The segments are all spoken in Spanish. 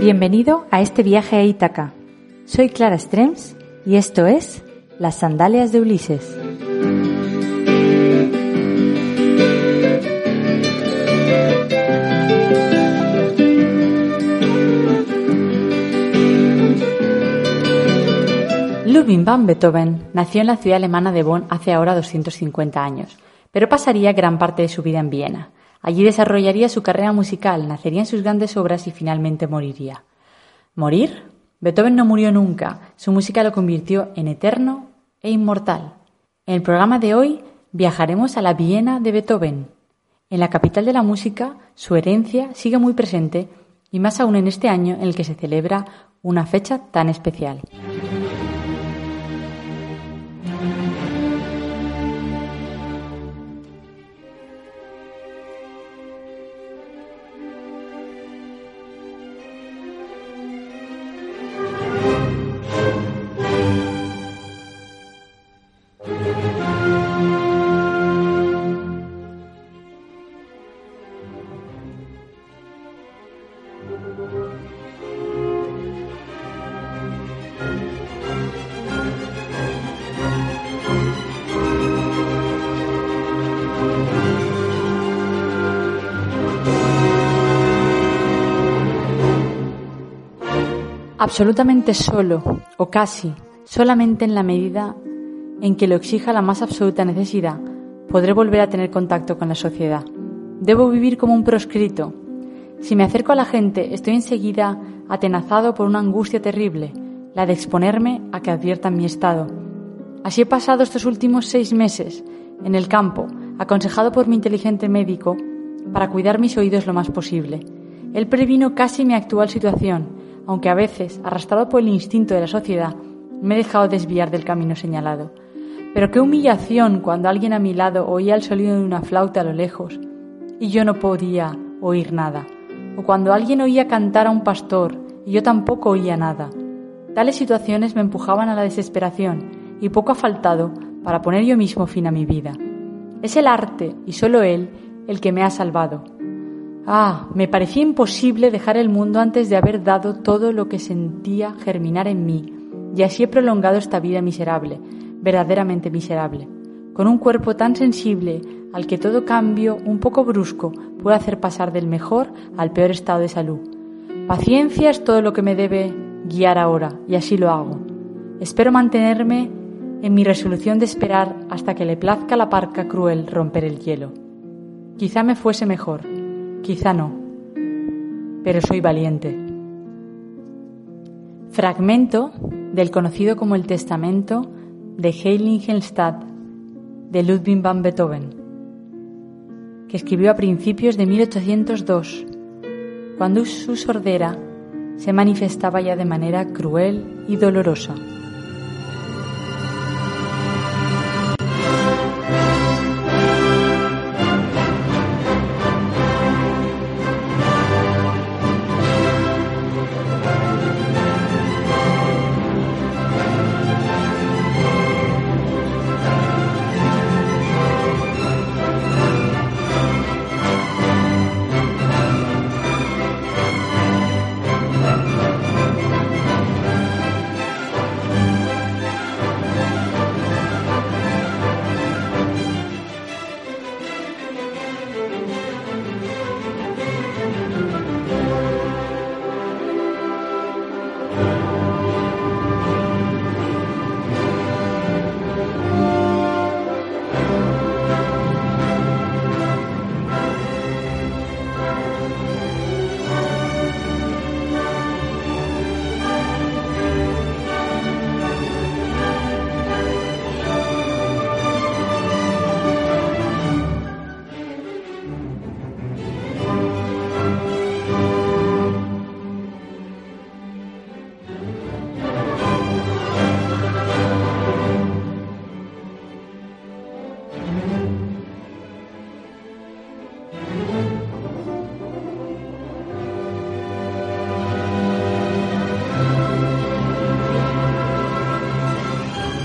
Bienvenido a este viaje a Ítaca. Soy Clara Strems y esto es Las Sandalias de Ulises. Ludwig van Beethoven nació en la ciudad alemana de Bonn hace ahora 250 años, pero pasaría gran parte de su vida en Viena. Allí desarrollaría su carrera musical, nacería en sus grandes obras y finalmente moriría. ¿Morir? Beethoven no murió nunca, su música lo convirtió en eterno e inmortal. En el programa de hoy viajaremos a la Viena de Beethoven. En la capital de la música, su herencia sigue muy presente y más aún en este año en el que se celebra una fecha tan especial. Absolutamente solo, o casi, solamente en la medida en que lo exija la más absoluta necesidad, podré volver a tener contacto con la sociedad. Debo vivir como un proscrito. Si me acerco a la gente, estoy enseguida atenazado por una angustia terrible, la de exponerme a que adviertan mi estado. Así he pasado estos últimos seis meses, en el campo, aconsejado por mi inteligente médico, para cuidar mis oídos lo más posible. Él previno casi mi actual situación, aunque a veces, arrastrado por el instinto de la sociedad, me he dejado desviar del camino señalado. Pero qué humillación cuando alguien a mi lado oía el sonido de una flauta a lo lejos y yo no podía oír nada, o cuando alguien oía cantar a un pastor y yo tampoco oía nada. Tales situaciones me empujaban a la desesperación y poco ha faltado para poner yo mismo fin a mi vida. Es el arte, y solo él, el que me ha salvado, Ah, me parecía imposible dejar el mundo antes de haber dado todo lo que sentía germinar en mí, y así he prolongado esta vida miserable, verdaderamente miserable, con un cuerpo tan sensible al que todo cambio un poco brusco puede hacer pasar del mejor al peor estado de salud. Paciencia es todo lo que me debe guiar ahora, y así lo hago. Espero mantenerme en mi resolución de esperar hasta que le plazca la parca cruel romper el hielo. Quizá me fuese mejor Quizá no, pero soy valiente. Fragmento del conocido como el Testamento de Heiligenstadt de Ludwig van Beethoven, que escribió a principios de 1802, cuando su sordera se manifestaba ya de manera cruel y dolorosa.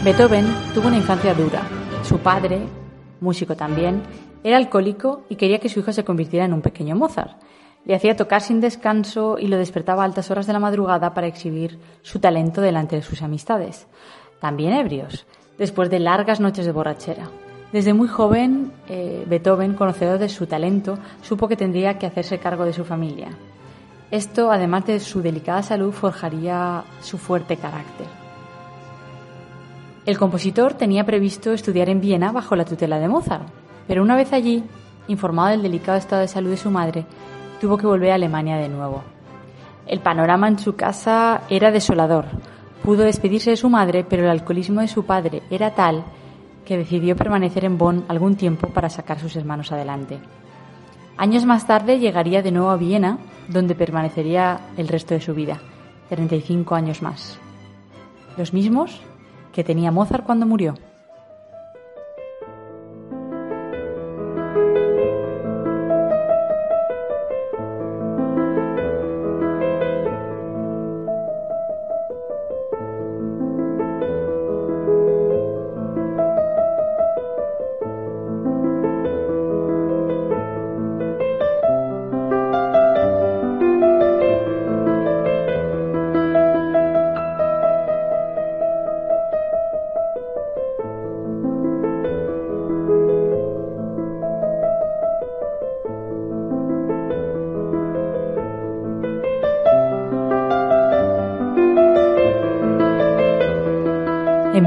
Beethoven tuvo una infancia dura. Su padre, músico también, Era alcohólico y quería que su hijo se convirtiera en un pequeño Mozart. Le hacía tocar sin descanso y lo despertaba a altas horas de la madrugada para exhibir su talento delante de sus amistades, también ebrios, después de largas noches de borrachera. Desde muy joven, eh, Beethoven, conocedor de su talento, supo que tendría que hacerse cargo de su familia. Esto, además de su delicada salud, forjaría su fuerte carácter. El compositor tenía previsto estudiar en Viena bajo la tutela de Mozart, pero una vez allí, informado del delicado estado de salud de su madre, tuvo que volver a Alemania de nuevo. El panorama en su casa era desolador. Pudo despedirse de su madre, pero el alcoholismo de su padre era tal que decidió permanecer en Bonn algún tiempo para sacar sus hermanos adelante. Años más tarde llegaría de nuevo a Viena, donde permanecería el resto de su vida, 35 años más. Los mismos que tenía Mozart cuando murió.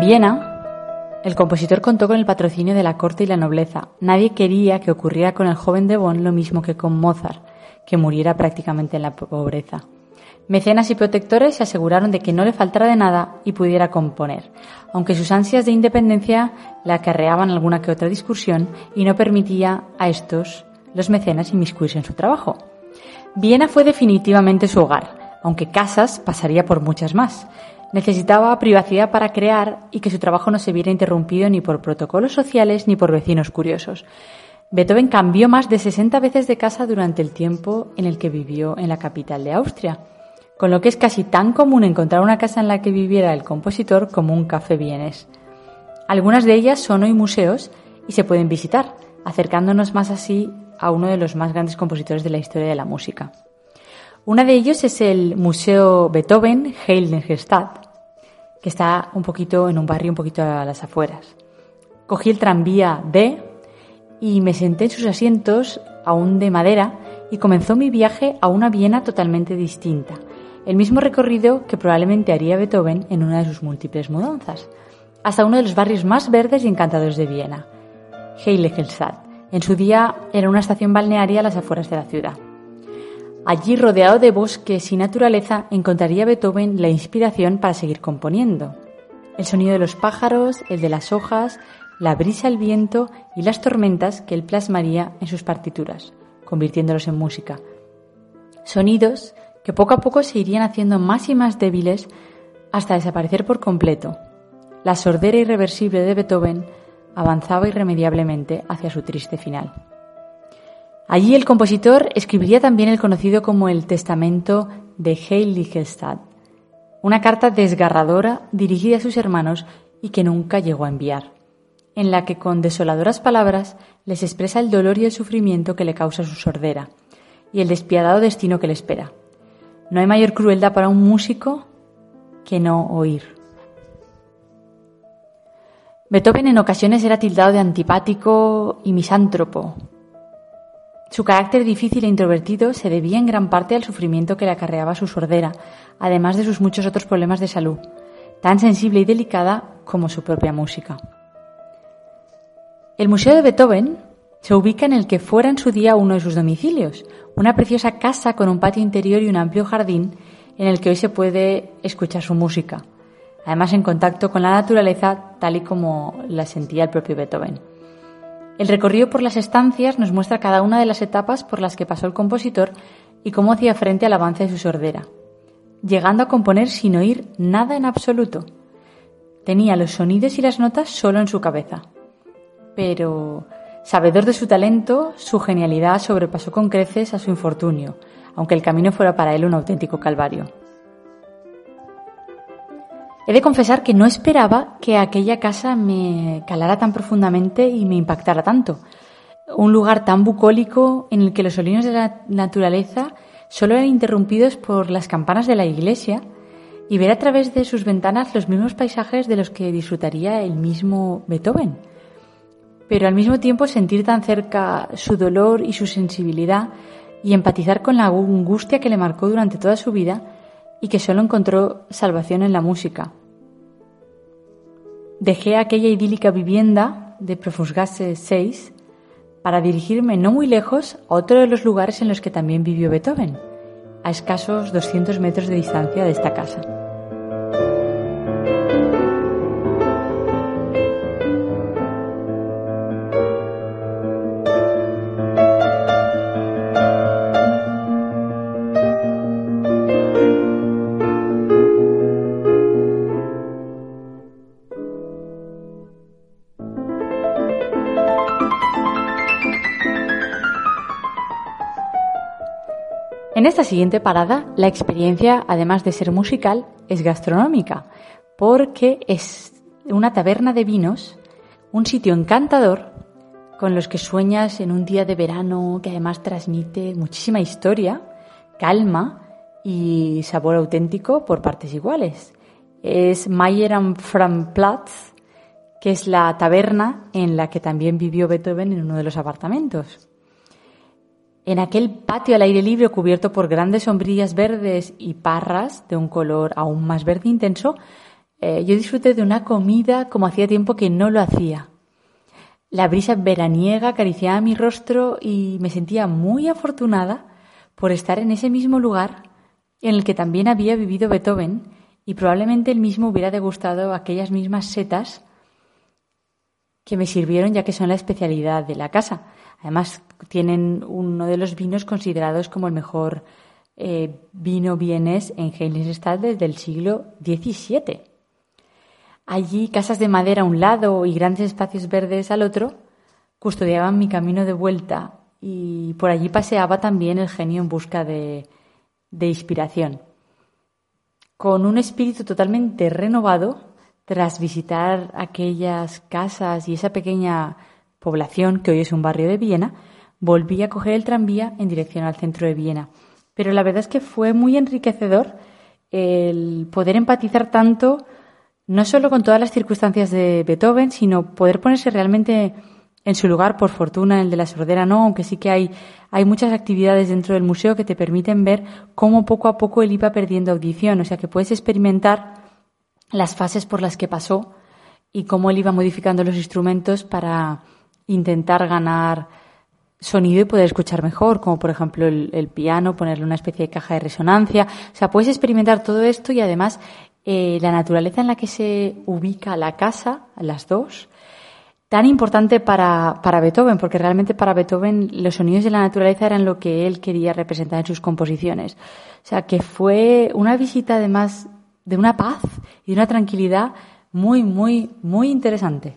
En Viena, el compositor contó con el patrocinio de la corte y la nobleza. Nadie quería que ocurriera con el joven de Bonn lo mismo que con Mozart, que muriera prácticamente en la pobreza. Mecenas y protectores se aseguraron de que no le faltara de nada y pudiera componer, aunque sus ansias de independencia le acarreaban alguna que otra discusión y no permitía a estos, los mecenas, inmiscuirse en su trabajo. Viena fue definitivamente su hogar, aunque Casas pasaría por muchas más. Necesitaba privacidad para crear y que su trabajo no se viera interrumpido ni por protocolos sociales ni por vecinos curiosos. Beethoven cambió más de 60 veces de casa durante el tiempo en el que vivió en la capital de Austria, con lo que es casi tan común encontrar una casa en la que viviera el compositor como un café vienes. Algunas de ellas son hoy museos y se pueden visitar, acercándonos más así a uno de los más grandes compositores de la historia de la música. Una de ellos es el Museo Beethoven Heiligenstadt, que está un poquito en un barrio un poquito a las afueras. Cogí el tranvía D y me senté en sus asientos, aún de madera, y comenzó mi viaje a una Viena totalmente distinta, el mismo recorrido que probablemente haría Beethoven en una de sus múltiples mudanzas, hasta uno de los barrios más verdes y encantadores de Viena, Heiligenstadt. En su día era una estación balnearia a las afueras de la ciudad. Allí, rodeado de bosques y naturaleza, encontraría Beethoven la inspiración para seguir componiendo. El sonido de los pájaros, el de las hojas, la brisa, el viento y las tormentas que él plasmaría en sus partituras, convirtiéndolos en música. Sonidos que poco a poco se irían haciendo más y más débiles hasta desaparecer por completo. La sordera irreversible de Beethoven avanzaba irremediablemente hacia su triste final. Allí el compositor escribiría también el conocido como el Testamento de Heiligenstadt, una carta desgarradora dirigida a sus hermanos y que nunca llegó a enviar, en la que con desoladoras palabras les expresa el dolor y el sufrimiento que le causa su sordera y el despiadado destino que le espera. No hay mayor crueldad para un músico que no oír. Beethoven en ocasiones era tildado de antipático y misántropo, su carácter difícil e introvertido se debía en gran parte al sufrimiento que le acarreaba su sordera, además de sus muchos otros problemas de salud, tan sensible y delicada como su propia música. El Museo de Beethoven se ubica en el que fuera en su día uno de sus domicilios, una preciosa casa con un patio interior y un amplio jardín en el que hoy se puede escuchar su música, además en contacto con la naturaleza tal y como la sentía el propio Beethoven. El recorrido por las estancias nos muestra cada una de las etapas por las que pasó el compositor y cómo hacía frente al avance de su sordera, llegando a componer sin oír nada en absoluto. Tenía los sonidos y las notas solo en su cabeza. Pero, sabedor de su talento, su genialidad sobrepasó con creces a su infortunio, aunque el camino fuera para él un auténtico calvario. He de confesar que no esperaba que aquella casa me calara tan profundamente y me impactara tanto. un lugar tan bucólico en el que los sonidos de la naturaleza solo eran interrumpidos por las campanas de la iglesia y ver a través de sus ventanas los mismos paisajes de los que disfrutaría el mismo Beethoven. Pero al mismo tiempo sentir tan cerca su dolor y su sensibilidad y empatizar con la angustia que le marcó durante toda su vida y que solo encontró salvación en la música. Dejé aquella idílica vivienda de Profusgasse 6 para dirigirme no muy lejos a otro de los lugares en los que también vivió Beethoven, a escasos 200 metros de distancia de esta casa. Esta siguiente parada, la experiencia, además de ser musical, es gastronómica, porque es una taberna de vinos, un sitio encantador con los que sueñas en un día de verano que además transmite muchísima historia, calma y sabor auténtico por partes iguales. Es Mayer am Framplatz, que es la taberna en la que también vivió Beethoven en uno de los apartamentos. En aquel patio al aire libre cubierto por grandes sombrillas verdes y parras de un color aún más verde intenso, eh, yo disfruté de una comida como hacía tiempo que no lo hacía. La brisa veraniega acariciaba mi rostro y me sentía muy afortunada por estar en ese mismo lugar en el que también había vivido Beethoven y probablemente él mismo hubiera degustado aquellas mismas setas que me sirvieron ya que son la especialidad de la casa. Además, tienen uno de los vinos considerados como el mejor eh, vino bienes en Heiligenstadt desde el siglo XVII. Allí, casas de madera a un lado y grandes espacios verdes al otro, custodiaban mi camino de vuelta y por allí paseaba también el genio en busca de, de inspiración. Con un espíritu totalmente renovado, tras visitar aquellas casas y esa pequeña población que hoy es un barrio de Viena, volví a coger el tranvía en dirección al centro de Viena. Pero la verdad es que fue muy enriquecedor el poder empatizar tanto, no solo con todas las circunstancias de Beethoven, sino poder ponerse realmente en su lugar, por fortuna, el de la sordera no, aunque sí que hay, hay muchas actividades dentro del museo que te permiten ver cómo poco a poco él iba perdiendo audición, o sea que puedes experimentar las fases por las que pasó y cómo él iba modificando los instrumentos para intentar ganar sonido y poder escuchar mejor, como por ejemplo el, piano, ponerle una especie de caja de resonancia. O sea, puedes experimentar todo esto y además eh, la naturaleza en la que se ubica la casa, las dos, tan importante para, para Beethoven, porque realmente para Beethoven los sonidos de la naturaleza eran lo que él quería representar en sus composiciones. O sea, que fue una visita además de una paz y de una tranquilidad muy, muy, muy interesante.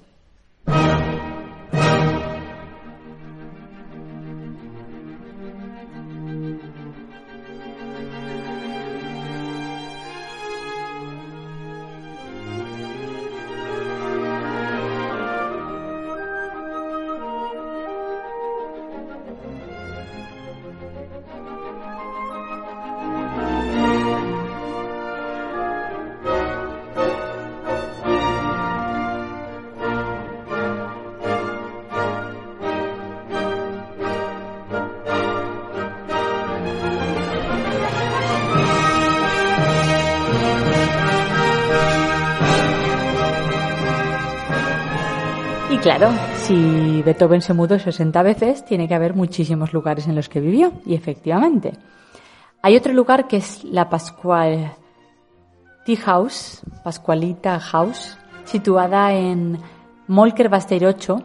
Claro, si Beethoven se mudó 60 veces, tiene que haber muchísimos lugares en los que vivió, y efectivamente. Hay otro lugar que es la Pascual Tea House, Pascualita House, situada en Molker 8,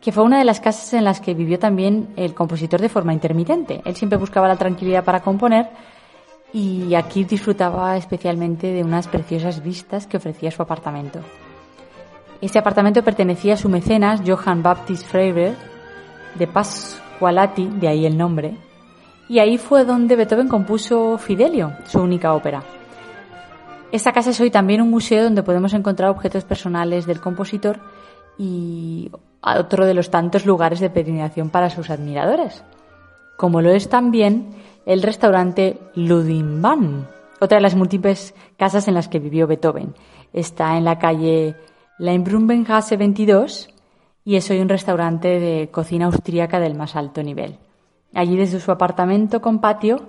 que fue una de las casas en las que vivió también el compositor de forma intermitente. Él siempre buscaba la tranquilidad para componer y aquí disfrutaba especialmente de unas preciosas vistas que ofrecía su apartamento. Este apartamento pertenecía a su mecenas Johann Baptist Freiberg de Pasqualati, de ahí el nombre, y ahí fue donde Beethoven compuso Fidelio, su única ópera. Esta casa es hoy también un museo donde podemos encontrar objetos personales del compositor y otro de los tantos lugares de peregrinación para sus admiradores, como lo es también el restaurante Ludinban, otra de las múltiples casas en las que vivió Beethoven. Está en la calle Leinbrunbengasse 22 y es hoy un restaurante de cocina austríaca del más alto nivel. Allí desde su apartamento con patio,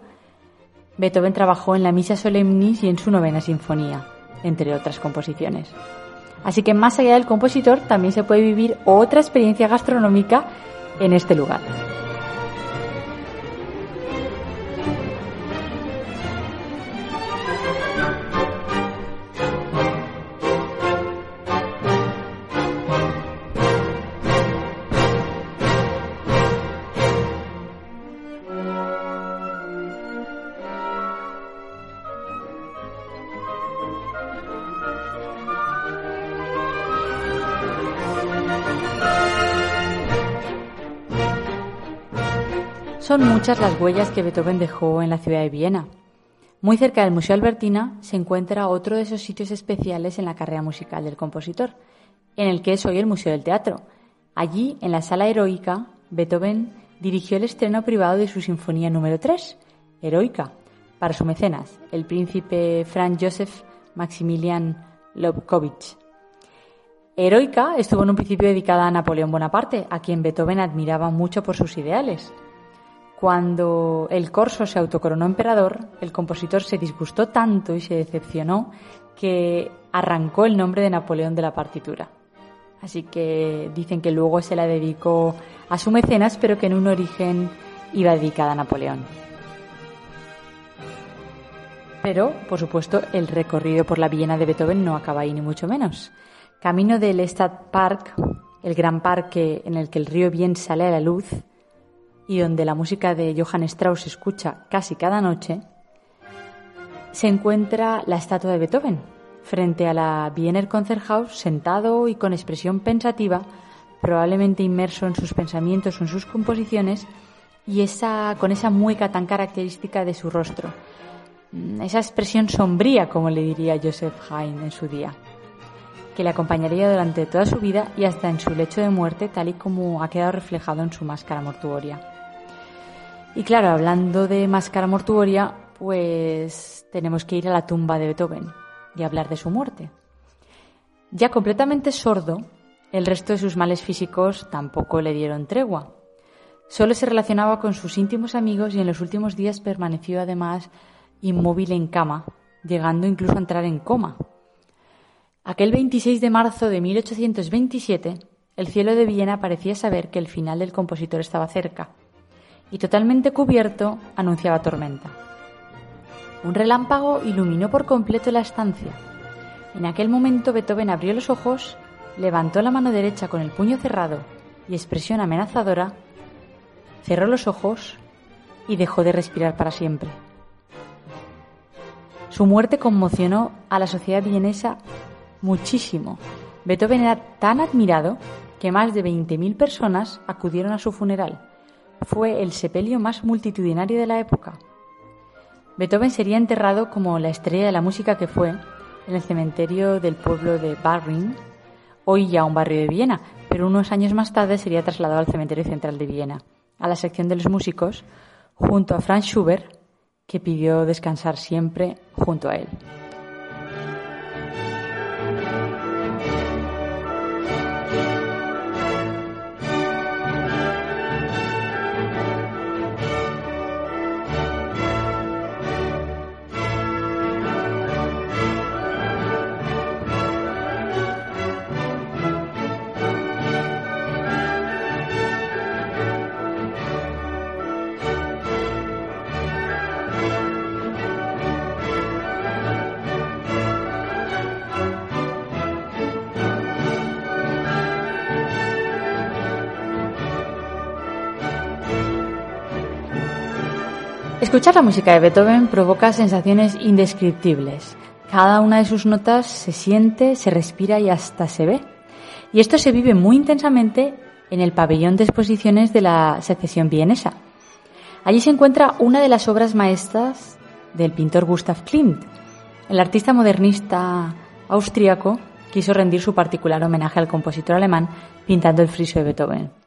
Beethoven trabajó en la Misa Solemnis y en su novena sinfonía, entre otras composiciones. Así que más allá del compositor también se puede vivir otra experiencia gastronómica en este lugar. Muchas las huellas que Beethoven dejó en la ciudad de Viena. Muy cerca del Museo Albertina se encuentra otro de esos sitios especiales en la carrera musical del compositor, en el que es hoy el Museo del Teatro. Allí, en la Sala Heroica, Beethoven dirigió el estreno privado de su Sinfonía número 3, Heroica, para su mecenas, el príncipe Franz Joseph Maximilian Lobkowitz. Heroica estuvo en un principio dedicada a Napoleón Bonaparte, a quien Beethoven admiraba mucho por sus ideales. Cuando el corso se autocoronó emperador, el compositor se disgustó tanto y se decepcionó que arrancó el nombre de Napoleón de la partitura. Así que dicen que luego se la dedicó a su mecenas, pero que en un origen iba dedicada a Napoleón. Pero, por supuesto, el recorrido por la Viena de Beethoven no acaba ahí ni mucho menos. Camino del Stadtpark, el gran parque en el que el río Bien sale a la luz, y donde la música de Johann Strauss se escucha casi cada noche, se encuentra la estatua de Beethoven, frente a la Wiener Konzerthaus, sentado y con expresión pensativa, probablemente inmerso en sus pensamientos o en sus composiciones, y esa, con esa mueca tan característica de su rostro, mm, esa expresión sombría, como le diría Joseph Haydn en su día, que le acompañaría durante toda su vida y hasta en su lecho de muerte, tal y como ha quedado reflejado en su máscara mortuoria. Y claro, hablando de máscara mortuoria, pues tenemos que ir a la tumba de Beethoven y hablar de su muerte. Ya completamente sordo, el resto de sus males físicos tampoco le dieron tregua. Solo se relacionaba con sus íntimos amigos y en los últimos días permaneció además inmóvil en cama, llegando incluso a entrar en coma. Aquel 26 de marzo de 1827, el cielo de Viena parecía saber que el final del compositor estaba cerca y totalmente cubierto anunciaba tormenta. Un relámpago iluminó por completo la estancia. En aquel momento Beethoven abrió los ojos, levantó la mano derecha con el puño cerrado y expresión amenazadora, cerró los ojos y dejó de respirar para siempre. Su muerte conmocionó a la sociedad vienesa muchísimo. Beethoven era tan admirado que más de 20.000 personas acudieron a su funeral fue el sepelio más multitudinario de la época. Beethoven sería enterrado como la estrella de la música que fue en el cementerio del pueblo de Barring, hoy ya un barrio de Viena, pero unos años más tarde sería trasladado al cementerio central de Viena, a la sección de los músicos, junto a Franz Schubert, que pidió descansar siempre junto a él. Escuchar la música de Beethoven provoca sensaciones indescriptibles. Cada una de sus notas se siente, se respira y hasta se ve. Y esto se vive muy intensamente en el pabellón de exposiciones de la secesión vienesa. Allí se encuentra una de las obras maestras del pintor Gustav Klimt. El artista modernista austriaco quiso rendir su particular homenaje al compositor alemán pintando el friso de Beethoven.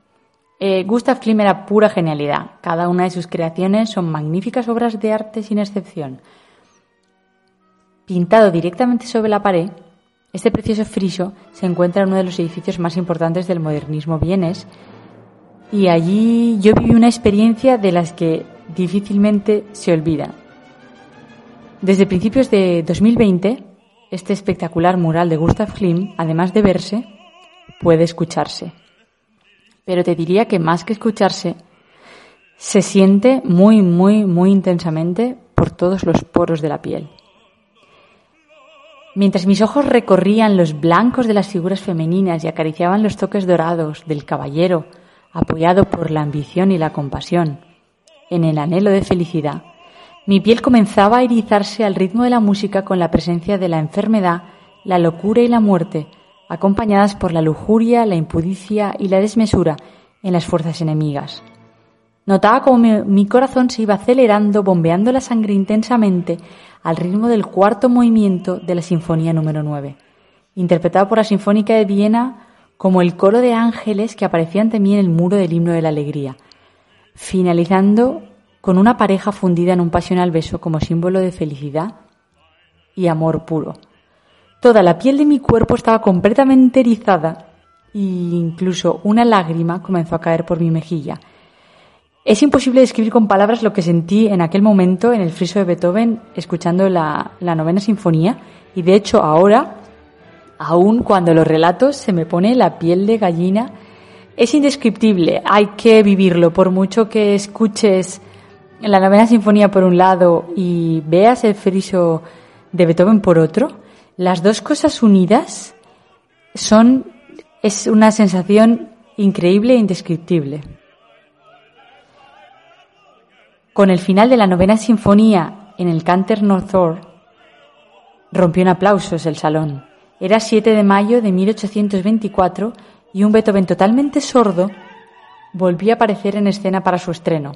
Eh, Gustav Klimt era pura genialidad. Cada una de sus creaciones son magníficas obras de arte sin excepción. Pintado directamente sobre la pared, este precioso friso se encuentra en uno de los edificios más importantes del modernismo vienes y allí yo viví una experiencia de las que difícilmente se olvida. Desde principios de 2020, este espectacular mural de Gustav Klimt, además de verse, puede escucharse. Pero te diría que más que escucharse, se siente muy, muy, muy intensamente por todos los poros de la piel. Mientras mis ojos recorrían los blancos de las figuras femeninas y acariciaban los toques dorados del caballero, apoyado por la ambición y la compasión, en el anhelo de felicidad, mi piel comenzaba a erizarse al ritmo de la música con la presencia de la enfermedad, la locura y la muerte, acompañadas por la lujuria, la impudicia y la desmesura en las fuerzas enemigas. Notaba como mi, corazón se iba acelerando, bombeando la sangre intensamente al ritmo del cuarto movimiento de la Sinfonía número 9, interpretado por la Sinfónica de Viena como el coro de ángeles que aparecían también en el muro del himno de la alegría, finalizando con una pareja fundida en un pasional beso como símbolo de felicidad y amor puro. Toda la piel de mi cuerpo estaba completamente erizada e incluso una lágrima comenzó a caer por mi mejilla. Es imposible describir con palabras lo que sentí en aquel momento en el friso de Beethoven escuchando la, la novena sinfonía y de hecho ahora, aún cuando los relatos se me pone la piel de gallina, es indescriptible, hay que vivirlo, por mucho que escuches la novena sinfonía por un lado y veas el friso de Beethoven por otro, las dos cosas unidas son es una sensación increíble e indescriptible. Con el final de la novena sinfonía en el Canter Northor, rompió en aplausos el salón. Era 7 de mayo de 1824 y un Beethoven totalmente sordo volvía a aparecer en escena para su estreno.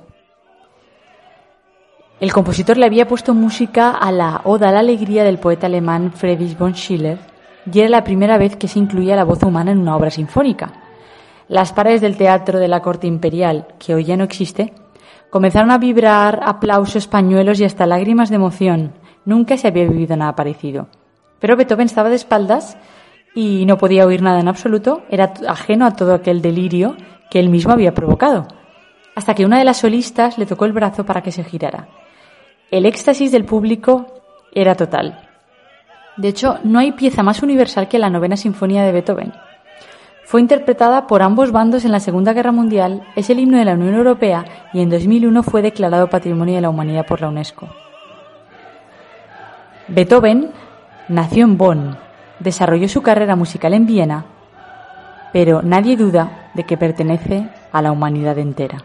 El compositor le había puesto música a la Oda a la Alegría del poeta alemán Friedrich von Schiller y era la primera vez que se incluía la voz humana en una obra sinfónica. Las paredes del teatro de la corte imperial, que hoy ya no existe, comenzaron a vibrar aplausos, pañuelos y hasta lágrimas de emoción. Nunca se había vivido nada parecido. Pero Beethoven estaba de espaldas y no podía oír nada en absoluto, era ajeno a todo aquel delirio que él mismo había provocado. Hasta que una de las solistas le tocó el brazo para que se girara. El éxtasis del público era total. De hecho, no hay pieza más universal que la novena sinfonía de Beethoven. Fue interpretada por ambos bandos en la Segunda Guerra Mundial, es el himno de la Unión Europea y en 2001 fue declarado Patrimonio de la Humanidad por la UNESCO. Beethoven nació en Bonn, desarrolló su carrera musical en Viena, pero nadie duda de que pertenece a la humanidad entera.